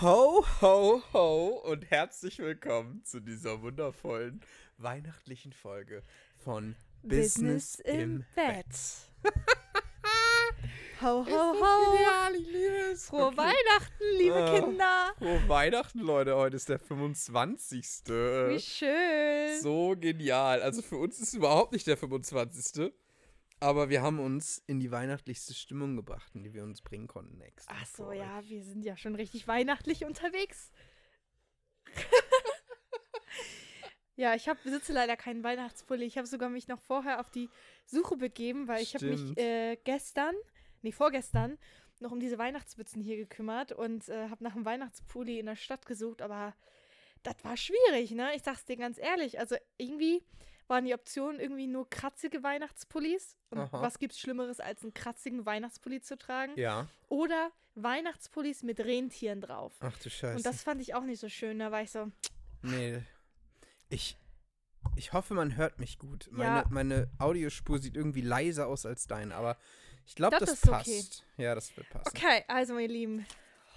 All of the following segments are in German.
Ho, ho, ho und herzlich willkommen zu dieser wundervollen weihnachtlichen Folge von Business, im Bett. ho, ho, Ist das ho. genial, ich liebe es. Frohe Okay. Weihnachten, liebe Ah. Kinder. Frohe Weihnachten, Leute. Heute ist der 25. Wie schön. So genial. Also für uns ist es überhaupt nicht der 25. Aber wir haben uns in die weihnachtlichste Stimmung gebracht, in die wir uns bringen konnten. Extra Ach so, ja, wir sind ja schon richtig weihnachtlich unterwegs. ja, ich hab, besitze leider keinen Weihnachtspulli. Ich habe sogar mich noch vorher auf die Suche begeben, weil ich habe mich äh, gestern, nee, vorgestern, noch um diese Weihnachtsmützen hier gekümmert und äh, habe nach einem Weihnachtspulli in der Stadt gesucht, aber das war schwierig, ne? Ich sag's dir ganz ehrlich. Also irgendwie waren die Optionen irgendwie nur kratzige Weihnachtspullis. Und Aha. was gibt's Schlimmeres, als einen kratzigen Weihnachtspulli zu tragen? Ja. Oder Weihnachtspullis mit Rentieren drauf. Ach du Scheiße. Und das fand ich auch nicht so schön. Da war ich so, Nee. Ich, ich hoffe, man hört mich gut. Meine, Ja. meine Audiospur sieht irgendwie leiser aus als dein, aber ich glaube, Das das, ist passt. okay. Ja, das wird passen. okay, also meine Lieben,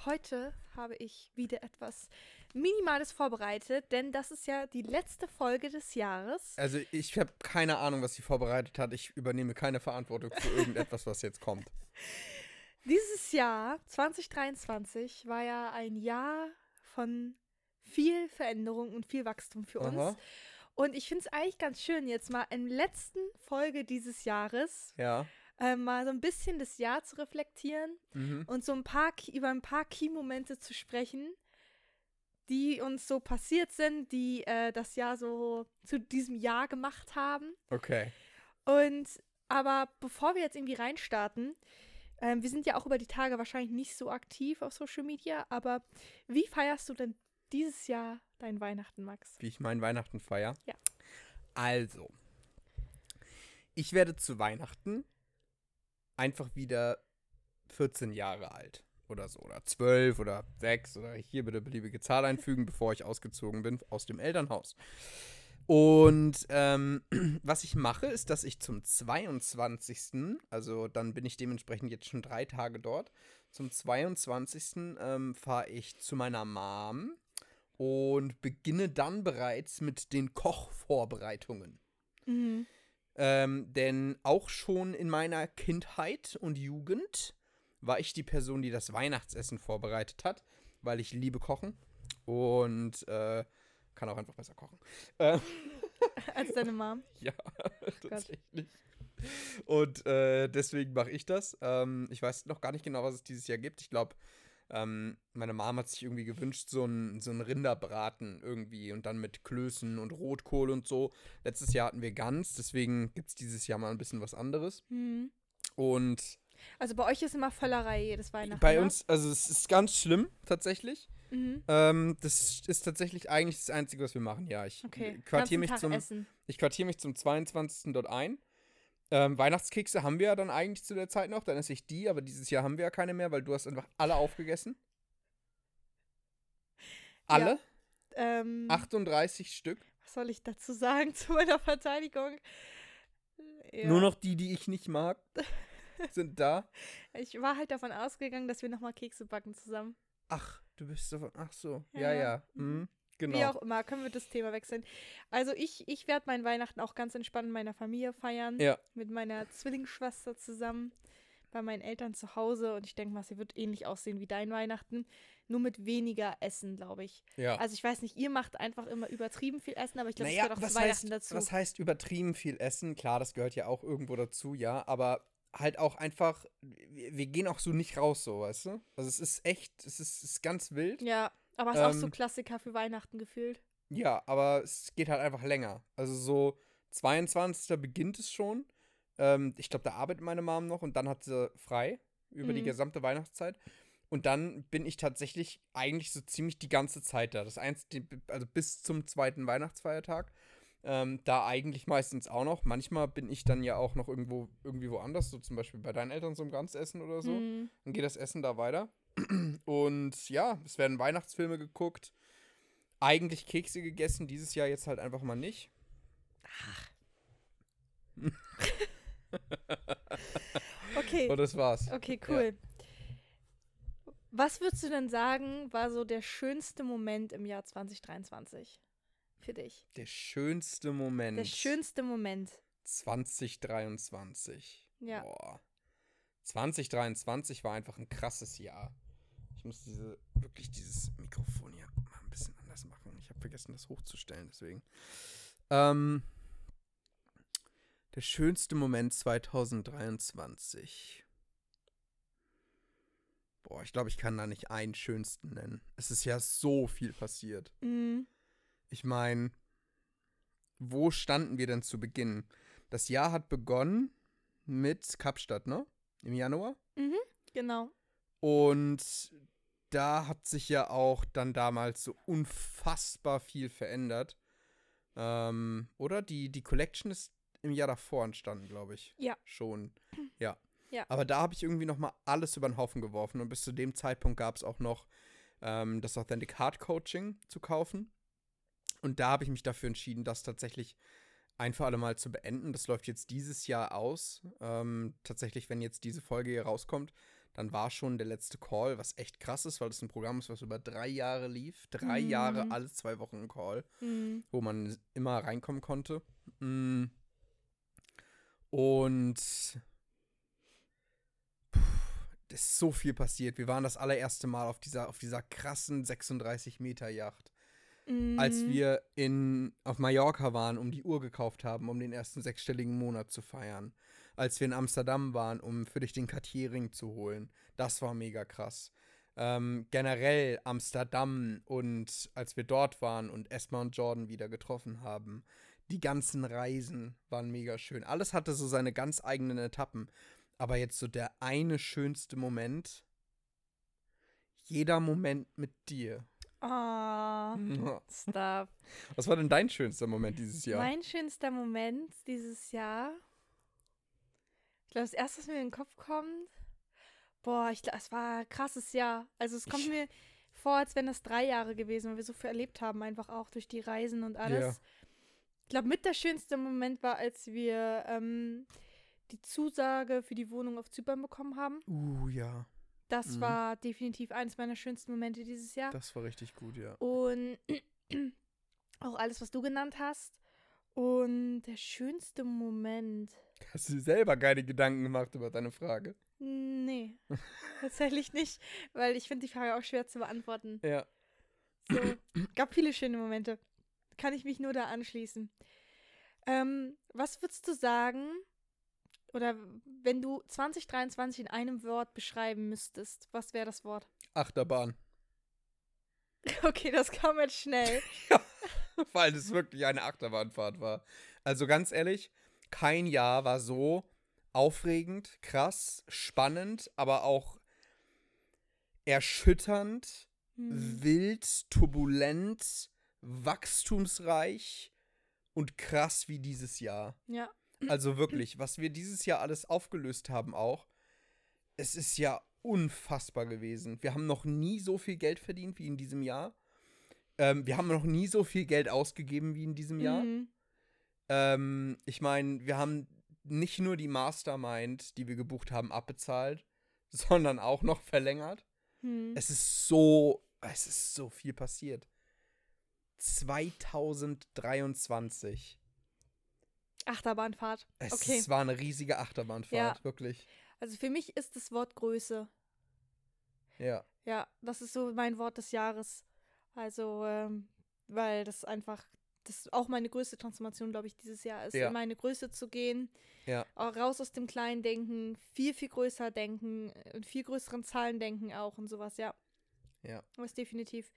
heute habe ich wieder etwas Minimales vorbereitet, denn das ist ja die letzte Folge des Jahres. Also ich habe keine Ahnung, was sie vorbereitet hat. Ich übernehme keine Verantwortung für irgendetwas, was jetzt kommt. Dieses Jahr, 2023, war ja ein Jahr von viel Veränderung und viel Wachstum für uns. Aha. Und ich finde es eigentlich ganz schön, jetzt mal in der letzten Folge dieses Jahres Ja. äh, mal so ein bisschen das Jahr zu reflektieren Mhm. und so ein paar über ein paar Key-Momente zu sprechen, die uns so passiert sind, die äh, das Jahr so zu diesem Jahr gemacht haben. Okay. Und aber bevor wir jetzt irgendwie reinstarten, ähm, wir sind ja auch über die Tage wahrscheinlich nicht so aktiv auf Social Media, aber wie feierst du denn dieses Jahr dein Weihnachten, Max? Wie ich meinen Weihnachten feier. Ja. Also. Ich werde zu Weihnachten einfach wieder 14 Jahre alt. Oder so. Oder 12 oder 6 oder hier bitte beliebige Zahl einfügen, bevor ich ausgezogen bin aus dem Elternhaus. Und ähm, was ich mache, ist, dass ich zum 22. Also dann bin ich dementsprechend jetzt schon drei Tage dort. Zum 22. Ähm, fahre ich zu meiner Mom und beginne dann bereits mit den Kochvorbereitungen. Mhm. Ähm, denn auch schon in meiner Kindheit und Jugend war ich die Person, die das Weihnachtsessen vorbereitet hat, weil ich liebe Kochen und äh, kann auch einfach besser kochen. Äh, Als deine Mom. ja, tatsächlich. Und äh, deswegen mache ich das. Ähm, ich weiß noch gar nicht genau, was es dieses Jahr gibt. Ich glaube, ähm, meine Mom hat sich irgendwie gewünscht, so ein, so Rinderbraten irgendwie und dann mit Klößen und Rotkohl und so. Letztes Jahr hatten wir Gans, deswegen gibt es dieses Jahr mal ein bisschen was anderes. Mhm. Und Also bei euch ist immer Völlerei jedes Weihnachten. bei ne? uns, also es ist ganz schlimm tatsächlich. Mhm. Ähm, das ist tatsächlich eigentlich das Einzige, was wir machen. Ja, ich Okay. quartiere mich Tag zum Essen. Ich quartiere mich zum 22. dort ein. Ähm, Weihnachtskekse haben wir ja dann eigentlich zu der Zeit noch. Dann esse ich die, aber dieses Jahr haben wir ja keine mehr, weil du hast einfach alle aufgegessen. Alle? Ähm, 38 Stück. Was soll ich dazu sagen zu meiner Verteidigung? Ja. Nur noch die, die ich nicht mag, sind da. Ich war halt davon ausgegangen, dass wir nochmal Kekse backen zusammen. Ach, du bist so. Ach so. Ja, Ja, ja. ja. Mhm. Genau. Wie auch immer, können wir das Thema wechseln. Also ich, ich werde meinen Weihnachten auch ganz entspannt mit meiner Familie feiern. Ja. Mit meiner Zwillingsschwester zusammen. Bei meinen Eltern zu Hause. Und ich denke mal, sie wird ähnlich aussehen wie dein Weihnachten. Nur mit weniger Essen, glaube ich. ja. Also ich weiß nicht, ihr macht einfach immer übertrieben viel Essen, aber ich glaube, naja, das gehört auch zu Weihnachten heißt, dazu. was heißt übertrieben viel Essen? Klar, das gehört ja auch irgendwo dazu, ja. Aber halt auch einfach, wir, gehen auch so nicht raus, so, weißt du? Also es ist echt, es ist, es ist ganz wild. ja, aber es ist auch so Ähm, Klassiker für Weihnachten gefühlt. Ja, aber es geht halt einfach länger. Also so 22. beginnt es schon. Ähm, ich glaube, da arbeitet meine Mom noch und dann hat sie frei über die Mhm. gesamte Weihnachtszeit. Und dann bin ich tatsächlich eigentlich so ziemlich die ganze Zeit da. Das eins, die- also bis zum zweiten Weihnachtsfeiertag. Ähm, da eigentlich meistens auch noch. Manchmal bin ich dann ja auch noch irgendwo irgendwie woanders, so zum Beispiel bei deinen Eltern zum Ganzessen oder so. Mhm. Dann geht das Essen da weiter. Und ja, es werden Weihnachtsfilme geguckt. Eigentlich Kekse gegessen, dieses Jahr jetzt halt einfach mal nicht. Okay. Und das war's. Okay, cool. Was würdest du denn sagen, war so der schönste Moment im Jahr 2023 für dich? Der schönste Moment. Der schönste Moment. 2023. Ja. Boah. 2023 war einfach ein krasses Jahr. Ich muss diese, wirklich dieses Mikrofon hier mal ein bisschen anders machen. Ich habe vergessen, das hochzustellen, deswegen. Ähm, der schönste Moment 2023. Boah, ich glaube, ich kann da nicht einen schönsten nennen. Es ist ja so viel passiert. Mhm. Ich meine, wo standen wir denn zu Beginn? Das Jahr hat begonnen mit Kapstadt, ne? Im Januar. Genau. Und da hat sich ja auch dann damals so unfassbar viel verändert. Ähm, oder? Die, die Collection ist im Jahr davor entstanden, glaube ich. Ja. Schon. Ja. Ja. Aber da habe ich irgendwie noch mal alles über den Haufen geworfen. Und bis zu dem Zeitpunkt gab es auch noch ähm, das Authentic Heart Coaching zu kaufen. Und da habe ich mich dafür entschieden, das tatsächlich ein für alle Mal zu beenden. Das läuft jetzt dieses Jahr aus. Ähm, tatsächlich, wenn jetzt diese Folge hier rauskommt, dann war schon der letzte Call, was echt krass ist, weil das ein Programm ist, was über drei Jahre lief. Drei Mhm. Jahre, alle zwei Wochen ein Call, Mhm. wo man immer reinkommen konnte. Mm. Und es ist so viel passiert. Wir waren das allererste Mal auf dieser, auf dieser krassen 36 Meter Yacht als Mhm. wir in, auf Mallorca waren, um die Uhr gekauft haben, um den ersten sechsstelligen Monat zu feiern. Als wir in Amsterdam waren, um für dich den Cartier-Ring zu holen. Das war mega krass. Ähm, generell Amsterdam und als wir dort waren und Esma und Jordan wieder getroffen haben. Die ganzen Reisen waren mega schön. Alles hatte so seine ganz eigenen Etappen. Aber jetzt so der eine schönste Moment. Jeder Moment mit dir. Oh, stop. Was war denn dein schönster Moment dieses Jahr? Mein schönster Moment dieses Jahr. Ich glaube, das erste, was mir in den Kopf kommt. Boah, ich glaube, es war ein krasses Jahr. Also es kommt Ich- mir vor, als wären das drei Jahre gewesen, weil wir so viel erlebt haben, einfach auch durch die Reisen und alles. Ja. Ich glaube, mit der schönste Moment war, als wir ähm, die Zusage für die Wohnung auf Zypern bekommen haben. Uh, ja. Das Mhm. war definitiv eines meiner schönsten Momente dieses Jahr. Das war richtig gut, ja. Und auch alles, was du genannt hast. Und der schönste Moment. Hast du dir selber keine Gedanken gemacht über deine Frage? Nee, tatsächlich nicht, weil ich finde die Frage auch schwer zu beantworten. Ja. So, gab viele schöne Momente. Kann ich mich nur da anschließen. Ähm, was würdest du sagen, oder wenn du 2023 in einem Wort beschreiben müsstest, was wäre das Wort? Achterbahn. Okay, das kam jetzt schnell. Weil es wirklich eine Achterbahnfahrt war. Also ganz ehrlich, kein Jahr war so aufregend, krass, spannend, aber auch erschütternd, Hm. wild, turbulent, wachstumsreich und krass wie dieses Jahr. Ja. Also wirklich, was wir dieses Jahr alles aufgelöst haben auch, es ist ja unfassbar gewesen. Wir haben noch nie so viel Geld verdient wie in diesem Jahr. Ähm, wir haben noch nie so viel Geld ausgegeben wie in diesem Jahr. Mhm. Ähm, ich meine, wir haben nicht nur die Mastermind, die wir gebucht haben, abbezahlt, sondern auch noch verlängert. Hm. Es ist so, es ist so viel passiert. 2023. Achterbahnfahrt. Es Okay. war eine riesige Achterbahnfahrt, Ja. wirklich. Also für mich ist das Wort Größe. Ja. Ja, das ist so mein Wort des Jahres. Also, ähm, weil das einfach, das auch meine größte Transformation, glaube ich, dieses Jahr ist, Ja. in meine Größe zu gehen. Ja. Auch raus aus dem kleinen Denken, viel, viel größer denken, in viel größeren Zahlen denken auch und sowas, ja. Ja. Das definitiv.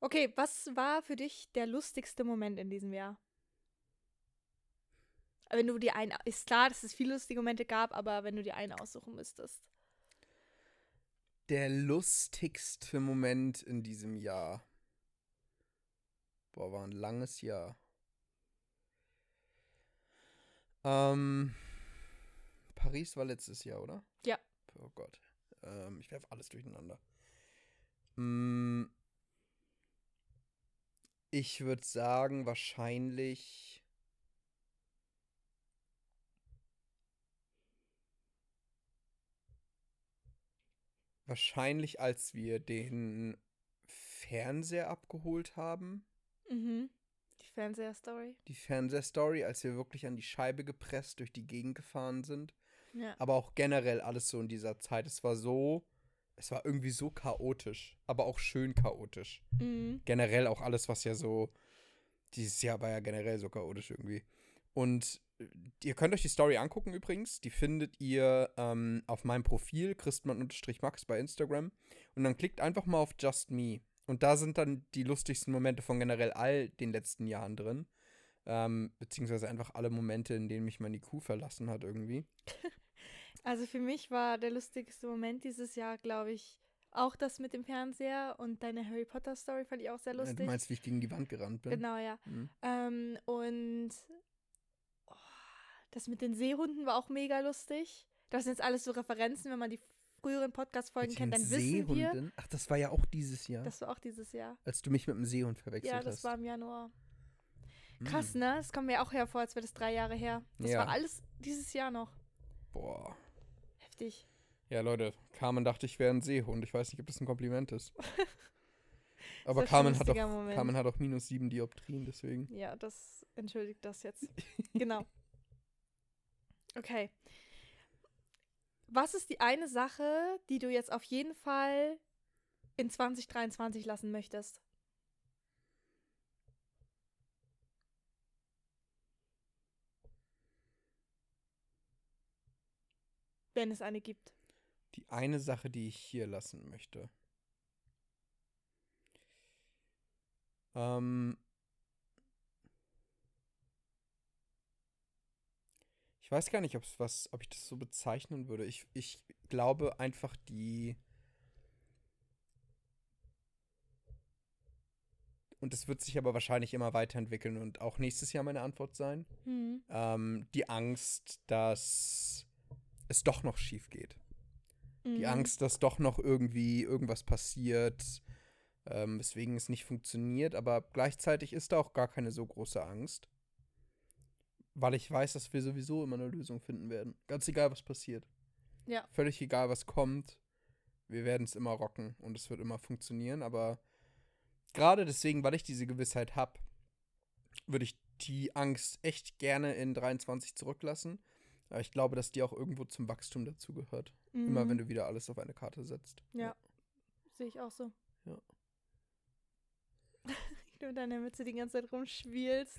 Okay, was war für dich der lustigste Moment in diesem Jahr? Wenn du dir einen, ist klar, dass es viele lustige Momente gab, aber wenn du dir einen aussuchen müsstest. Der lustigste Moment in diesem Jahr. Boah, war ein langes Jahr. Ähm, Paris war letztes Jahr, oder? Ja. Oh Gott. Ähm, ich werfe alles durcheinander. Mm, ich würde sagen, wahrscheinlich. Wahrscheinlich, als wir den Fernseher abgeholt haben. Mhm. Die Fernseher-Story. Die Fernsehstory, als wir wirklich an die Scheibe gepresst durch die Gegend gefahren sind. Ja. Aber auch generell alles so in dieser Zeit. Es war so, es war irgendwie so chaotisch, aber auch schön chaotisch. Mhm. Generell auch alles, was ja so, dieses Jahr war ja generell so chaotisch irgendwie. Und ihr könnt euch die Story angucken übrigens. Die findet ihr ähm, auf meinem Profil, christmann-max bei Instagram. Und dann klickt einfach mal auf Just Me. Und da sind dann die lustigsten Momente von generell all den letzten Jahren drin. Ähm, beziehungsweise einfach alle Momente, in denen mich meine Kuh verlassen hat irgendwie. Also für mich war der lustigste Moment dieses Jahr, glaube ich, auch das mit dem Fernseher und deine Harry Potter Story fand ich auch sehr Ja, lustig. Du meinst, wie ich gegen die Wand gerannt bin? genau, ja. Mhm. Ähm, und das mit den Seehunden war auch mega lustig. Das sind jetzt alles so Referenzen, wenn man die früheren Podcast-Folgen kennt, dann wissen wir. Seehunden? Ach, das war ja auch dieses Jahr, Das war auch dieses Jahr. als du mich mit einem Seehund verwechselt Ja, das hast. war im Januar. Hm. Krass, ne? Das kommt mir auch hervor, als wäre das drei Jahre her. Das Ja. war alles dieses Jahr noch. Boah. Heftig. Ja, Leute, Carmen dachte, ich wäre ein Seehund. Ich weiß nicht, ob das ein Kompliment ist. Aber ein Carmen hat, auch, Moment. Carmen hat auch minus sieben Dioptrien, deswegen. Ja, das entschuldigt das jetzt. genau. Okay. Was ist die eine Sache, die du jetzt auf jeden Fall in 2023 lassen möchtest? Wenn es eine gibt. Die eine Sache, die ich hier lassen möchte. Ähm. Ich weiß gar nicht, ob's was, ob ich das so bezeichnen würde. Ich, ich glaube einfach die. Und es wird sich aber wahrscheinlich immer weiterentwickeln und auch nächstes Jahr meine Antwort sein. Hm. Ähm, die Angst, dass es doch noch schief geht. Die Mhm. Angst, dass doch noch irgendwie irgendwas passiert, ähm, weswegen es nicht funktioniert. Aber gleichzeitig ist da auch gar keine so große Angst. Weil ich weiß, dass wir sowieso immer eine Lösung finden werden. Ganz egal, was passiert. Ja. Völlig egal, was kommt. Wir werden es immer rocken und es wird immer funktionieren. Aber gerade deswegen, weil ich diese Gewissheit habe, würde ich die Angst echt gerne in 23 zurücklassen. Aber ich glaube, dass die auch irgendwo zum Wachstum dazugehört. Immer Mhm. wenn du wieder alles auf eine Karte setzt. Ja. Sehe ich auch so. Ja. Mit deiner Mütze die ganze Zeit rumspielst.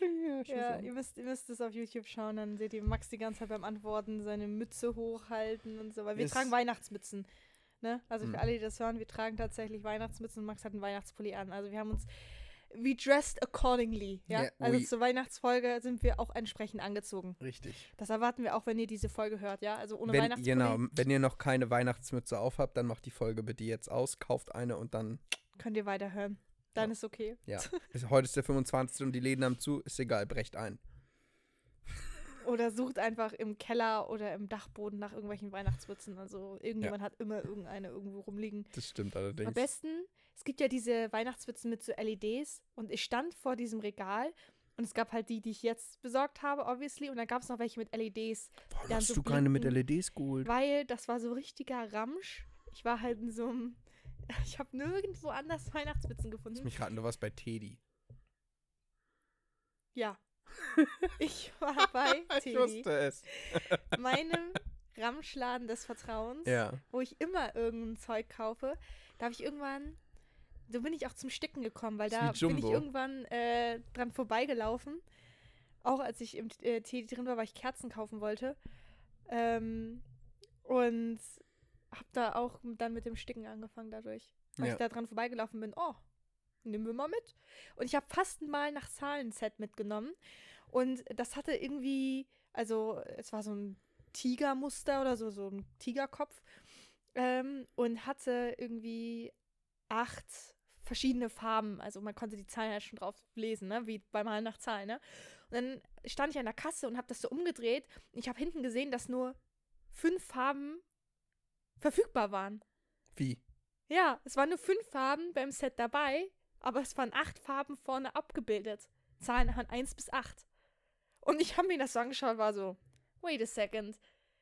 Ja, Ja, ihr müsst, ihr müsst es auf YouTube schauen, dann seht ihr Max die ganze Zeit beim Antworten seine Mütze hochhalten und so. Weil wir Yes. tragen Weihnachtsmützen. Ne? Also für Mhm. alle, die das hören, wir tragen tatsächlich Weihnachtsmützen und Max hat einen Weihnachtspulli an. Also wir haben uns, we dressed accordingly. Ja, Ja, also zur Weihnachtsfolge sind wir auch entsprechend angezogen. Richtig. Das erwarten wir auch, wenn ihr diese Folge hört, ja? Also ohne Wenn, Weihnachtspulli. genau, wenn ihr noch keine Weihnachtsmütze aufhabt, dann macht die Folge bitte jetzt aus, kauft eine und dann. Könnt ihr weiterhören. Dann Ja. ist okay. Ja. Heute ist der 25. und die Läden haben zu, ist egal, brecht ein. Oder sucht einfach im Keller oder im Dachboden nach irgendwelchen Weihnachtsmützen. Also irgendjemand hat immer irgendeine irgendwo rumliegen. Das stimmt Am allerdings. besten, es gibt ja diese Weihnachtsmützen mit so LEDs und ich stand vor diesem Regal und es gab halt die, die ich jetzt besorgt habe, obviously, und dann gab es noch welche mit LEDs, Warum hast so du keine mit. LEDs geholt? weil das war so richtiger Ramsch. Ich war halt in so einem, ich habe nirgendwo anders Weihnachtsmützen Lass gefunden. mich raten, du warst bei Teddy. Ja. Ich war bei Ich Teddy, wusste es. meinem Ramschladen des Vertrauens. Ja. wo ich immer irgendein Zeug kaufe, da habe ich irgendwann, so bin ich auch zum Sticken gekommen, weil da bin ich irgendwann äh, dran vorbeigelaufen. Auch als ich im äh, Teddy drin war, weil ich Kerzen kaufen wollte. Ähm, und habe da auch dann mit dem Sticken angefangen dadurch. Weil Ja. ich da dran vorbeigelaufen bin, oh, nehmen wir mal mit. Und ich habe fast mal nach Zahlen-Set mitgenommen. Und das hatte irgendwie, also es war so ein Tigermuster oder so, so ein Tigerkopf. Ähm, und hatte irgendwie acht verschiedene Farben. Also man konnte die Zahlen halt schon drauf lesen, ne? wie beim Malen nach Zahlen. Ne? Und dann stand ich an der Kasse und habe das so umgedreht. Und ich habe hinten gesehen, dass nur fünf Farben verfügbar waren. Wie? Ja, es waren nur fünf Farben beim Set dabei, aber es waren acht Farben vorne abgebildet. Zahlen von 1 bis 8. Und ich habe mir das so angeschaut, war so, wait a second.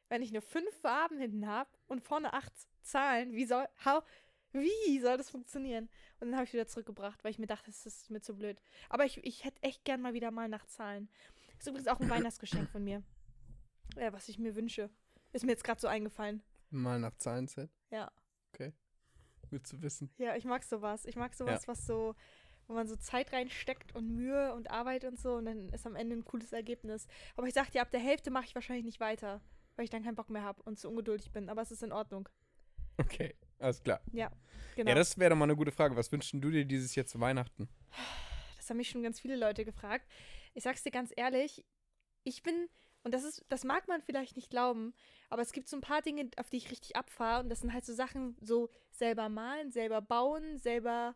Wenn ich nur fünf Farben hinten habe und vorne acht zahlen. Wie soll, how, wie soll das funktionieren? Und dann habe ich wieder zurückgebracht, weil ich mir dachte, das ist mir zu blöd. Aber ich, ich hätte echt gern mal wieder mal nach Zahlen. Ist übrigens auch ein Weihnachtsgeschenk von mir. Ja, was ich mir wünsche. Ist mir jetzt gerade so eingefallen. Mal nach Zahlenset. Ja. Gut zu wissen. Ja, ich mag sowas. Ich mag sowas, was so, wo man so Zeit reinsteckt und Mühe und Arbeit und so und dann ist am Ende ein cooles Ergebnis. Aber ich sag dir, ab der Hälfte mache ich wahrscheinlich nicht weiter, weil ich dann keinen Bock mehr habe und zu ungeduldig bin. Aber es ist in Ordnung. Okay, alles klar. Genau. Ja, das wäre doch mal eine gute Frage. Was wünschst du dir dieses Jahr zu Weihnachten? Das haben mich schon ganz viele Leute gefragt. Ich sag's dir ganz ehrlich, ich bin, und das ist, das mag man vielleicht nicht glauben, aber es gibt so ein paar Dinge, auf die ich richtig abfahre. Und das sind halt so Sachen, so selber malen, selber bauen, selber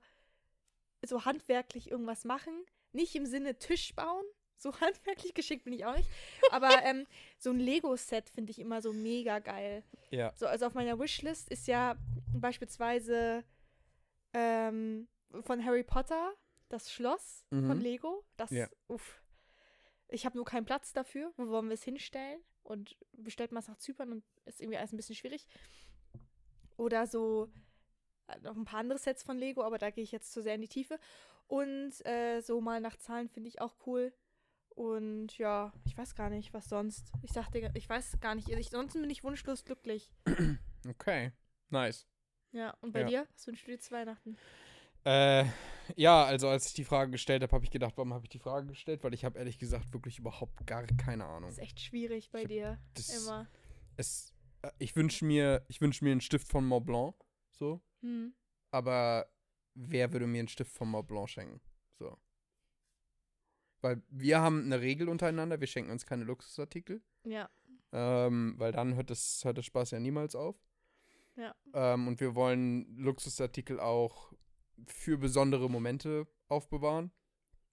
so handwerklich irgendwas machen. Nicht im Sinne Tisch bauen. So handwerklich geschickt bin ich auch nicht. Aber ähm, so ein Lego-Set finde ich immer so mega geil. Ja. So, also auf meiner Wishlist ist ja beispielsweise ähm, von Harry Potter das Schloss von Mhm. Lego. Das, Ja. uff. Ich habe nur keinen Platz dafür. Wo wollen wir es hinstellen? Und bestellt man es nach Zypern und ist irgendwie alles ein bisschen schwierig. Oder so äh, noch ein paar andere Sets von Lego, aber da gehe ich jetzt zu sehr in die Tiefe. Und äh, so mal nach Zahlen finde ich auch cool. Und ja, ich weiß gar nicht, was sonst. Ich sagte, ich weiß gar nicht. Ich, sonst bin ich wunschlos glücklich. Okay, nice. Ja, und bei Ja. dir? Was wünschst du dir zu Weihnachten? Äh, ja, also als ich die Frage gestellt habe, habe ich gedacht, warum habe ich die Frage gestellt? Weil ich habe ehrlich gesagt wirklich überhaupt gar keine Ahnung. Das ist echt schwierig bei Ich dir. Das, Immer. es, äh, ich wünsche mir, ich wünsche mir einen Stift von Mont Blanc, so. Hm. Aber wer würde mir einen Stift von Mont Blanc schenken? So. Weil wir haben eine Regel untereinander, wir schenken uns keine Luxusartikel. Ja. Ähm, weil dann hört das, hört das Spaß ja niemals auf. Ja. Ähm, und wir wollen Luxusartikel auch für besondere Momente aufbewahren.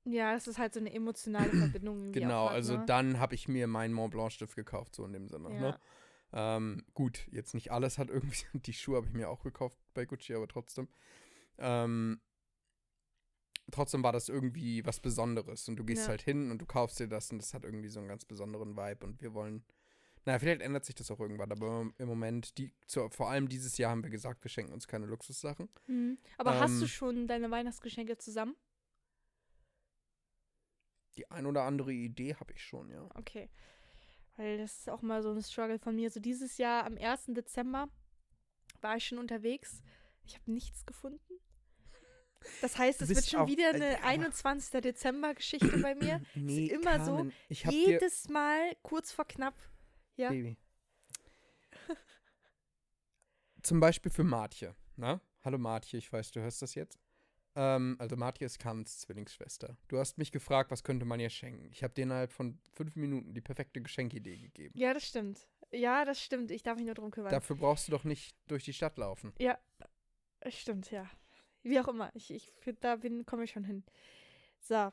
Ja, das ist halt so eine emotionale Verbindung. Genau, hat, also ne? dann habe ich mir meinen Mont Blanc Stift gekauft, so in dem Sinne. Ja. Ne? Ähm, gut, jetzt nicht alles hat irgendwie, die Schuhe habe ich mir auch gekauft bei Gucci, aber trotzdem. Ähm, trotzdem war das irgendwie was Besonderes und du gehst Ja. halt hin und du kaufst dir das und das hat irgendwie so einen ganz besonderen Vibe und wir wollen, naja, vielleicht ändert sich das auch irgendwann, aber im Moment, die, zu, vor allem dieses Jahr haben wir gesagt, wir schenken uns keine Luxussachen. Hm. Aber hast du ähm, schon deine Weihnachtsgeschenke zusammen? Die ein oder andere Idee habe ich schon, ja. Okay. Weil das ist auch mal so ein Struggle von mir. So dieses Jahr am 1. Dezember war ich schon unterwegs. Ich habe nichts gefunden. Das heißt, es wird schon wieder äh, eine ja, aber- 21. Dezember-Geschichte bei mir. Nee, immer so, Carmen, dir, Jedes Mal kurz vor knapp. Ja. Baby. Zum Beispiel für Martje. Na? Hallo Martje, ich weiß, du hörst das jetzt. Ähm, also Martje ist Carmens Zwillingsschwester. Du hast mich gefragt, was könnte man ihr schenken. Ich habe dir innerhalb von fünf Minuten die perfekte Geschenkidee gegeben. Ja, das stimmt. Ja, das stimmt. Ich darf mich nur drum kümmern. Dafür brauchst du doch nicht durch die Stadt laufen. Ja, stimmt, ja. Wie auch immer. Ich, ich da komme ich schon hin. So.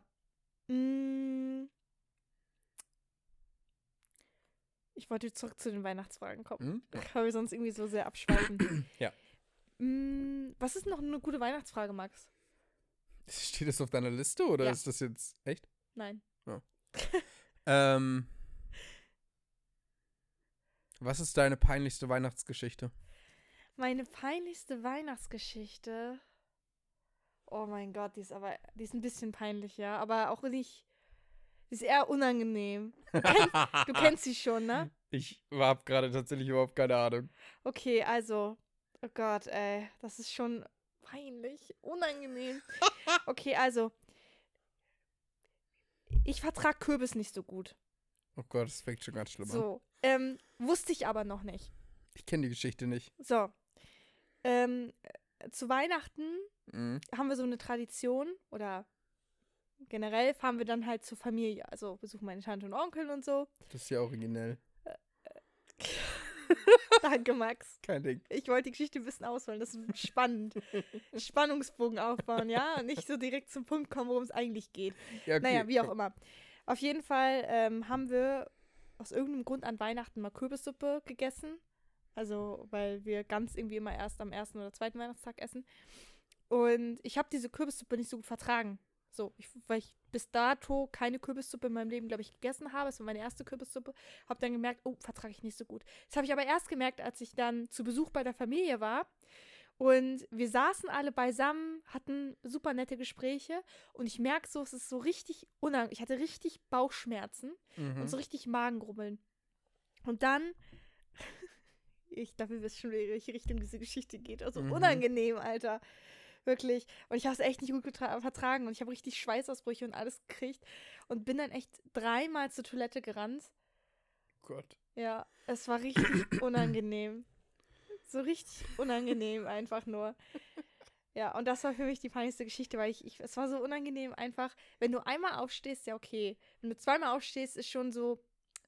Mm. Ich wollte zurück zu den Weihnachtsfragen kommen. Hm? Weil wir sonst irgendwie so sehr abschweifen. Ja. Mm, was ist noch eine gute Weihnachtsfrage, Max? Steht das auf deiner Liste oder Ja. ist das jetzt echt? Nein. Ähm, was ist deine peinlichste Weihnachtsgeschichte? Meine peinlichste Weihnachtsgeschichte. Oh mein Gott, die ist aber, die ist ein bisschen peinlich, ja. Aber auch nicht. Ist eher unangenehm. Du kennst, du kennst sie schon, ne? Ich habe gerade tatsächlich überhaupt keine Ahnung. Okay, also, oh Gott, ey, das ist schon peinlich, unangenehm. Okay, also, ich vertrag Kürbis nicht so gut. Oh Gott, das fängt schon ganz schlimm an. So, ähm, wusste ich aber noch nicht. Ich kenne die Geschichte nicht. So, ähm, äh, zu Weihnachten Mhm. haben wir so eine Tradition oder generell fahren wir dann halt zur Familie. Also besuchen meine Tante und Onkel und so. Das ist ja originell. Danke, Max. Kein Ding. Ich wollte die Geschichte ein bisschen ausholen. Das ist spannend. Spannungsbogen aufbauen, ja? Und nicht so direkt zum Punkt kommen, worum es eigentlich geht. Ja, okay. Naja, wie auch immer. Auf jeden Fall ähm, haben wir aus irgendeinem Grund an Weihnachten mal Kürbissuppe gegessen. Also, weil wir ganz irgendwie immer erst am ersten oder zweiten Weihnachtstag essen. Und ich habe diese Kürbissuppe nicht so gut vertragen. So, ich, weil ich bis dato keine Kürbissuppe in meinem Leben, glaube ich, gegessen habe. Es war meine erste Kürbissuppe. Habe dann gemerkt, oh, vertrage ich nicht so gut. Das habe ich aber erst gemerkt, als ich dann zu Besuch bei der Familie war. Und wir saßen alle beisammen, hatten super nette Gespräche. Und ich merke so, es ist so richtig unangenehm. Ich hatte richtig Bauchschmerzen Mhm. und so richtig Magengrummeln. Und dann, ich glaube, ihr wisst schon, in welche Richtung diese Geschichte geht. Also Mhm. unangenehm, Alter. Wirklich. Und ich habe es echt nicht gut vertragen. Und ich habe richtig Schweißausbrüche und alles gekriegt. Und bin dann echt dreimal zur Toilette gerannt. Gott. Ja, es war richtig unangenehm. So richtig unangenehm einfach nur. Ja, und das war für mich die peinlichste Geschichte, weil ich, ich, es war so unangenehm einfach, wenn du einmal aufstehst, ja okay. Wenn du zweimal aufstehst, ist schon so,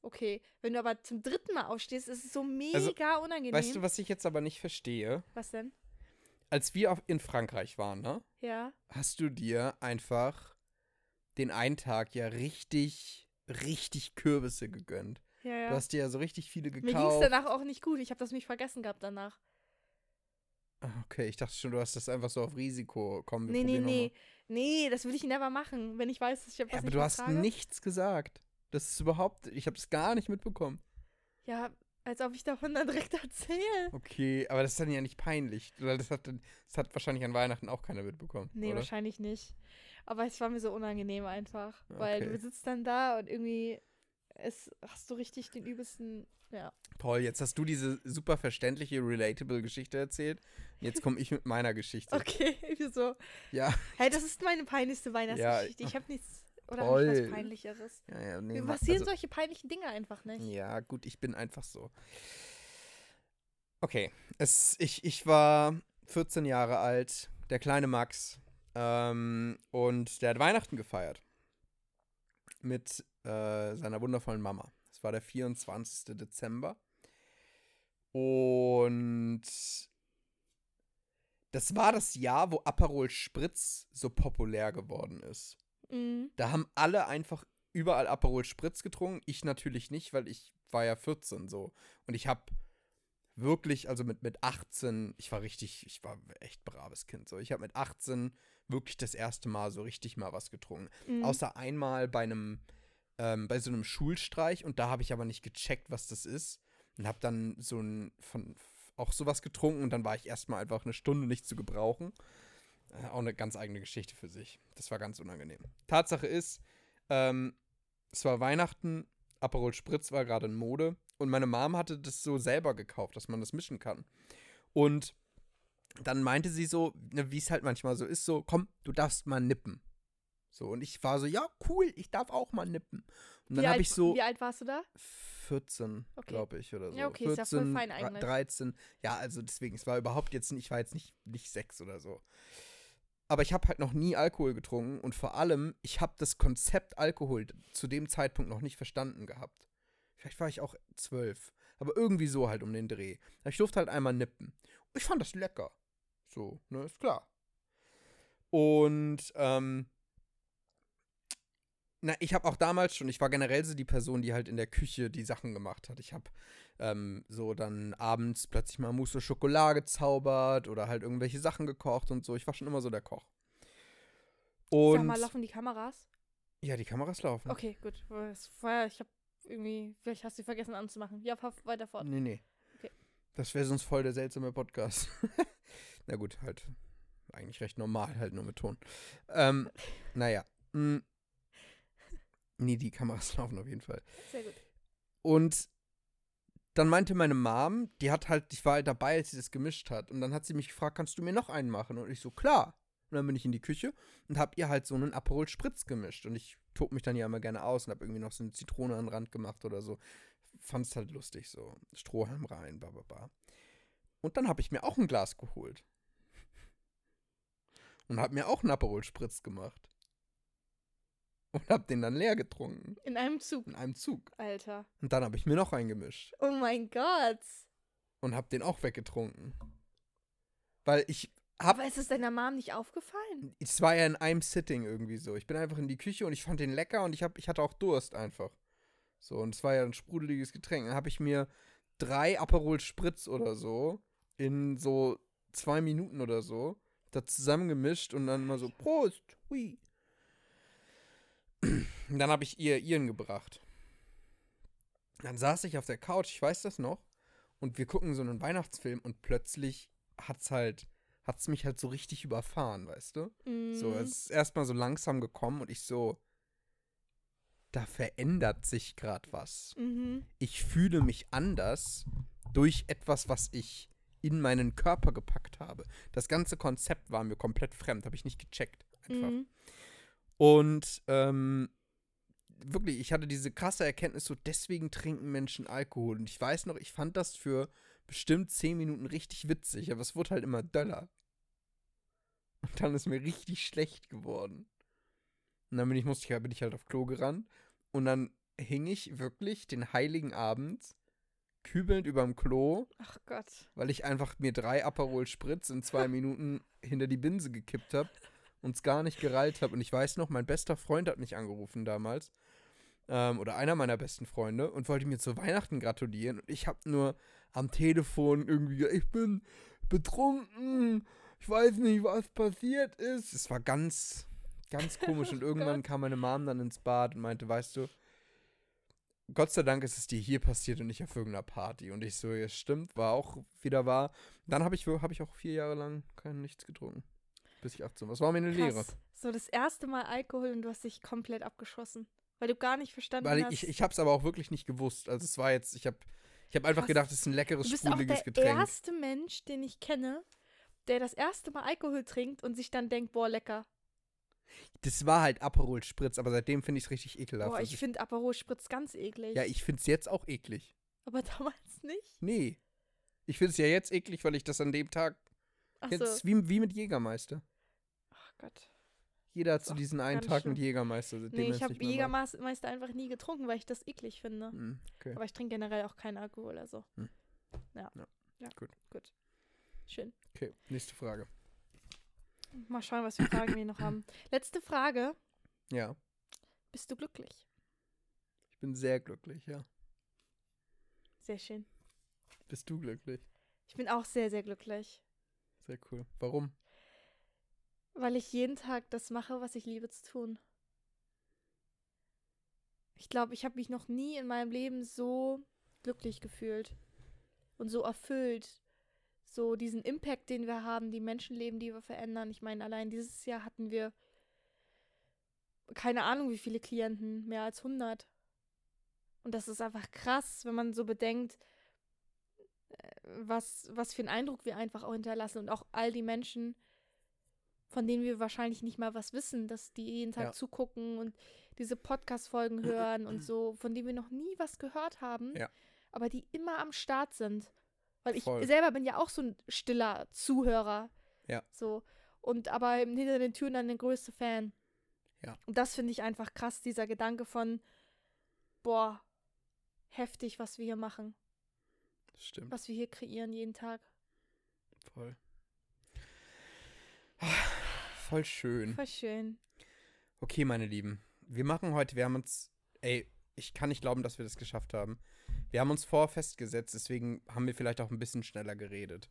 okay. Wenn du aber zum dritten Mal aufstehst, ist es so mega unangenehm. Also, Weißt du, was ich jetzt aber nicht verstehe? was denn? Als wir in Frankreich waren, ne? Ja. Hast du dir einfach den einen Tag ja richtig, richtig Kürbisse gegönnt. Ja, ja. Du hast dir ja so richtig viele Mir ging es gekauft. danach auch nicht gut. Ich habe das mich vergessen gehabt danach. Ah, Okay, ich dachte schon, du hast das einfach so auf Risiko kommen. Nee, nee, nee. Nee, das will ich never machen, wenn ich weiß, dass ich etwas Ja, aber du hast nichts gesagt. Das ist überhaupt, ich habe es gar nicht mitbekommen. Ja, als ob ich davon dann direkt erzähle. Okay, aber das ist dann ja nicht peinlich. Weil das hat, das hat wahrscheinlich an Weihnachten auch keiner mitbekommen. Nee, oder? wahrscheinlich nicht. Aber es war mir so unangenehm einfach. Weil Okay. du sitzt dann da und irgendwie es, hast du richtig den übelsten. Ja. Toll, jetzt hast du diese super verständliche, relatable Geschichte erzählt. Jetzt komme ich mit meiner Geschichte. Okay, wieso? Ja, Hey, das ist meine peinlichste Weihnachtsgeschichte. ich habe nichts. Oder hab ich was Peinlicheres. ja, ja nee, Mir passieren also, solche peinlichen Dinge einfach nicht. Ja, gut, ich bin einfach so. Okay, es, ich, ich war 14 Jahre alt, der kleine Max, ähm, und der hat Weihnachten gefeiert. Mit äh, seiner wundervollen Mama. Es war der 24. Dezember. Und das war das Jahr, wo Aperol Spritz so populär geworden ist. Mhm. Da haben alle einfach überall Aperol Spritz getrunken. Ich natürlich nicht, weil ich war ja 14 so. Und ich habe wirklich, also mit, mit 18, ich war richtig, ich war echt braves Kind so. Ich habe mit 18 wirklich das erste Mal so richtig mal was getrunken. Mhm. Außer einmal bei einem, ähm, bei so einem Schulstreich und da habe ich aber nicht gecheckt, was das ist. Und habe dann so ein, von, auch sowas getrunken und dann war ich erstmal einfach eine Stunde nicht zu gebrauchen. Äh, auch eine ganz eigene Geschichte für sich. Das war ganz unangenehm. Tatsache ist, ähm, es war Weihnachten, Aperol Spritz war gerade in Mode und meine Mom hatte das so selber gekauft, dass man das mischen kann. Und dann meinte sie so, ne, wie es halt manchmal so ist, so, komm, du darfst mal nippen. So, und ich war so, ja, cool, ich darf auch mal nippen. Und dann habe ich so wie alt warst du da? 14, Okay. glaube ich, oder so. Ja, okay, ist ja voll fein eigentlich. 13. Ja, also deswegen, es war überhaupt jetzt nicht, ich war jetzt nicht, nicht sechs oder so. Aber ich habe halt noch nie Alkohol getrunken und vor allem, ich habe das Konzept Alkohol zu dem Zeitpunkt noch nicht verstanden gehabt. Vielleicht war ich auch zwölf. Aber irgendwie so halt um den Dreh. Ich durfte halt einmal nippen. Ich fand das lecker. So, ne, ist klar. Und, ähm, na, ich habe auch damals schon, ich war generell so die Person, die halt in der Küche die Sachen gemacht hat. Ich habe ähm, so dann abends plötzlich mal Mousse au Chocolat gezaubert oder halt irgendwelche Sachen gekocht und so. Ich war schon immer so der Koch. Sag Und mal, laufen die Kameras? ja, die Kameras laufen. Okay, gut. Vorher, ich habe irgendwie, vielleicht hast du sie vergessen anzumachen. Ja, fahr weiter fort. Nee, nee. Okay. Das wäre sonst voll der seltsame Podcast. Na gut, halt eigentlich recht normal, halt nur mit Ton. Ähm, naja. Mh. Nee, die Kameras laufen auf jeden Fall. Sehr gut. Und dann meinte meine Mom, die hat halt, ich war halt dabei, als sie das gemischt hat. Und dann hat sie mich gefragt, kannst du mir noch einen machen? Und ich so, klar. Und dann bin ich in die Küche und hab ihr halt so einen Aperol Spritz gemischt. Und ich tob mich dann ja immer gerne aus und hab irgendwie noch so eine Zitrone an den Rand gemacht oder so. Fand es halt lustig, so. Strohhalm rein, bla bla bla. Und dann hab ich mir auch ein Glas geholt. Und hab mir auch einen Aperol Spritz gemacht. Und hab den dann leer getrunken. In einem Zug, In einem Zug. Alter. Und dann habe ich mir noch einen gemischt Oh mein Gott. und habe den auch weggetrunken. Weil ich hab, Aber ist es deiner Mom nicht aufgefallen? es war ja in einem Sitting irgendwie so. Ich bin einfach in die Küche und ich fand den lecker und ich, hab, ich hatte auch Durst einfach. So, und es war ja ein sprudeliges Getränk. Dann habe ich mir drei Aperol Spritz oder so in so zwei Minuten oder so da zusammengemischt und dann mal so Prost, hui. Dann habe ich ihr ihren gebracht. Dann saß ich auf der Couch, ich weiß das noch, und wir gucken so einen Weihnachtsfilm und plötzlich hat's halt, hat's mich halt so richtig überfahren, weißt du? So, Mhm. es ist erstmal so langsam gekommen und ich so, da verändert sich gerade was. Mhm. Ich fühle mich anders durch etwas, was ich in meinen Körper gepackt habe. Das ganze Konzept war mir komplett fremd, habe ich nicht gecheckt. Einfach. Mhm. Und ähm, wirklich, ich hatte diese krasse Erkenntnis, so deswegen trinken Menschen Alkohol. Und ich weiß noch, ich fand das für bestimmt zehn Minuten richtig witzig, aber es wurde halt immer döller. Und dann ist mir richtig schlecht geworden. Und dann bin ich, musste ich, bin ich halt auf Klo gerannt. Und dann hing ich wirklich den heiligen Abend kübelnd überm Klo, Ach Gott. weil ich einfach mir drei Aperol Spritz in zwei Minuten hinter die Binse gekippt habe und es gar nicht gereilt habe. Und ich weiß noch, mein bester Freund hat mich angerufen damals. Ähm, oder einer meiner besten Freunde und wollte mir zu Weihnachten gratulieren. Und ich habe nur am Telefon irgendwie, ich bin betrunken, ich weiß nicht, was passiert ist. Es war ganz, ganz komisch. Und irgendwann kam meine Mom dann ins Bad und meinte, weißt du, Gott sei Dank ist es dir hier passiert und nicht auf irgendeiner Party. Und ich so, ja, stimmt, war auch wieder wahr. Dann habe ich, hab ich auch vier Jahre lang kein nichts getrunken. Bis ich 18 war. Das war mir eine Lehre. Krass. So das erste Mal Alkohol und du hast dich komplett abgeschossen. Weil du gar nicht verstanden Weil hast. ich, ich habe es aber auch wirklich nicht gewusst. Also es war jetzt, ich habe ich hab einfach Krass. gedacht, es ist ein leckeres, du bist auch sprudeliges der Getränk. erste Mensch, den ich kenne, der das erste Mal Alkohol trinkt und sich dann denkt, boah, lecker. Das war halt Aperol Spritz, aber seitdem finde ich es richtig ekelhaft. Boah, Also ich finde Aperol Spritz ganz eklig. ja, ich finde es jetzt auch eklig. Aber damals nicht. Nee. Ich finde es ja jetzt eklig, weil ich das an dem Tag. Achso. Jetzt wie, wie mit Jägermeister. Gott. Jeder hat so auch diesen einen Tag mit. Jägermeister. Nee, ich habe. Jägermeister einfach nie getrunken, weil ich das eklig finde. Hm, okay. Aber ich trinke generell auch keinen Alkohol, also. Hm. Ja. Ja, ja. gut. Gut. Schön. okay, nächste Frage. Mal schauen, was für Fragen wir noch haben. Letzte Frage. Ja, Bist du glücklich? ich bin sehr glücklich, ja. Sehr schön. Bist du glücklich? Ich bin auch sehr, sehr glücklich, Sehr cool. Warum? Weil ich jeden Tag das mache, was ich liebe zu tun. Ich glaube, ich habe mich noch nie in meinem Leben so glücklich gefühlt und so erfüllt. So diesen Impact, den wir haben, die Menschenleben, die wir verändern. Ich meine, allein dieses Jahr hatten wir keine Ahnung, wie viele Klienten, mehr als 100. Und das ist einfach krass, wenn man so bedenkt, äh, was, was für einen Eindruck wir einfach auch hinterlassen und auch all die Menschen, von denen wir wahrscheinlich nicht mal was wissen, dass die jeden Tag Ja. zugucken und diese Podcast-Folgen hören und so, von denen wir noch nie was gehört haben, Ja. aber die immer am Start sind. Weil ich Voll. selber bin ja auch so ein stiller Zuhörer. Ja. So. Und aber hinter den Türen dann der größte Fan. Ja. Und das finde ich einfach krass, dieser Gedanke von, boah, heftig, was wir hier machen, Das stimmt. was wir hier kreieren jeden Tag. Voll. Voll schön. Voll schön. Okay, meine Lieben. Wir machen heute, wir haben uns, ey, ich kann nicht glauben, dass wir das geschafft haben. Wir haben uns vor festgesetzt, deswegen haben wir vielleicht auch ein bisschen schneller geredet.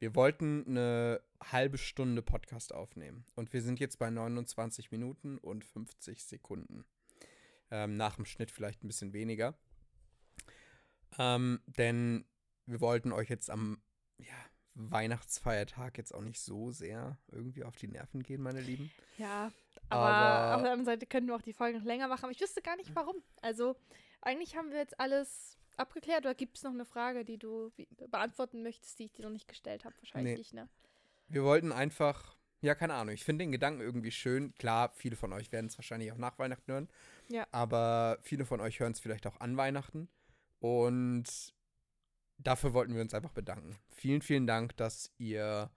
Wir wollten eine halbe Stunde Podcast aufnehmen und wir sind jetzt bei 29 Minuten und 50 Sekunden. Ähm, nach dem Schnitt vielleicht ein bisschen weniger. Ähm, denn wir wollten euch jetzt am ja, Weihnachtsfeiertag jetzt auch nicht so sehr irgendwie auf die Nerven gehen, meine Lieben. Ja, aber, Aber- auf der anderen Seite könnten wir auch die Folge noch länger machen. Aber ich wüsste gar nicht warum. Also, eigentlich haben wir jetzt alles abgeklärt. Oder gibt es noch eine Frage, die du beantworten möchtest, die ich dir noch nicht gestellt habe? Wahrscheinlich Nee. nicht, ne? Wir wollten einfach, ja, keine Ahnung, ich finde den Gedanken irgendwie schön. Klar, viele von euch werden es wahrscheinlich auch nach Weihnachten hören. Ja. Aber viele von euch hören es vielleicht auch an Weihnachten. Und dafür wollten wir uns einfach bedanken. Vielen, vielen Dank, dass ihr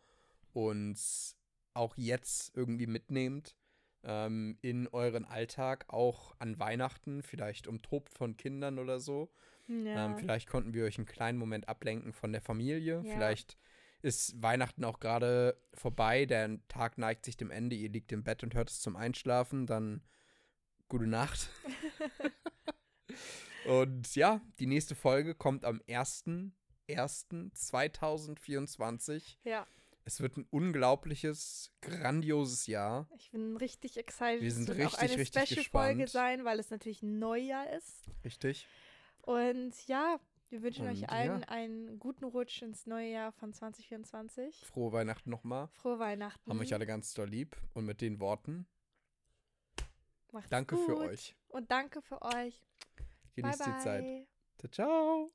uns auch jetzt irgendwie mitnehmt ähm, in euren Alltag, auch an Weihnachten, vielleicht umtobt von Kindern oder so. Ja. Ähm, vielleicht konnten wir euch einen kleinen Moment ablenken von der Familie. Ja. Vielleicht ist Weihnachten auch gerade vorbei. Der Tag neigt sich dem Ende. Ihr liegt im Bett und hört es zum Einschlafen. Dann gute Nacht. und ja, die nächste Folge kommt am 1.1.2024. ja. Es wird ein unglaubliches, grandioses Jahr. Ich bin richtig excited. Wir Es sind wird richtig, auch eine richtig Special-Folge gespannt. sein, weil es natürlich ein Neujahr ist. Richtig. Und ja, wir wünschen Und euch allen ja. einen guten Rutsch ins neue Jahr von 2024. Frohe Weihnachten nochmal. Frohe Weihnachten. Haben euch alle ganz doll lieb. Und mit den Worten, Macht's danke gut. für euch. Und danke für euch. Genießt bye, die Zeit. bye. Ciao.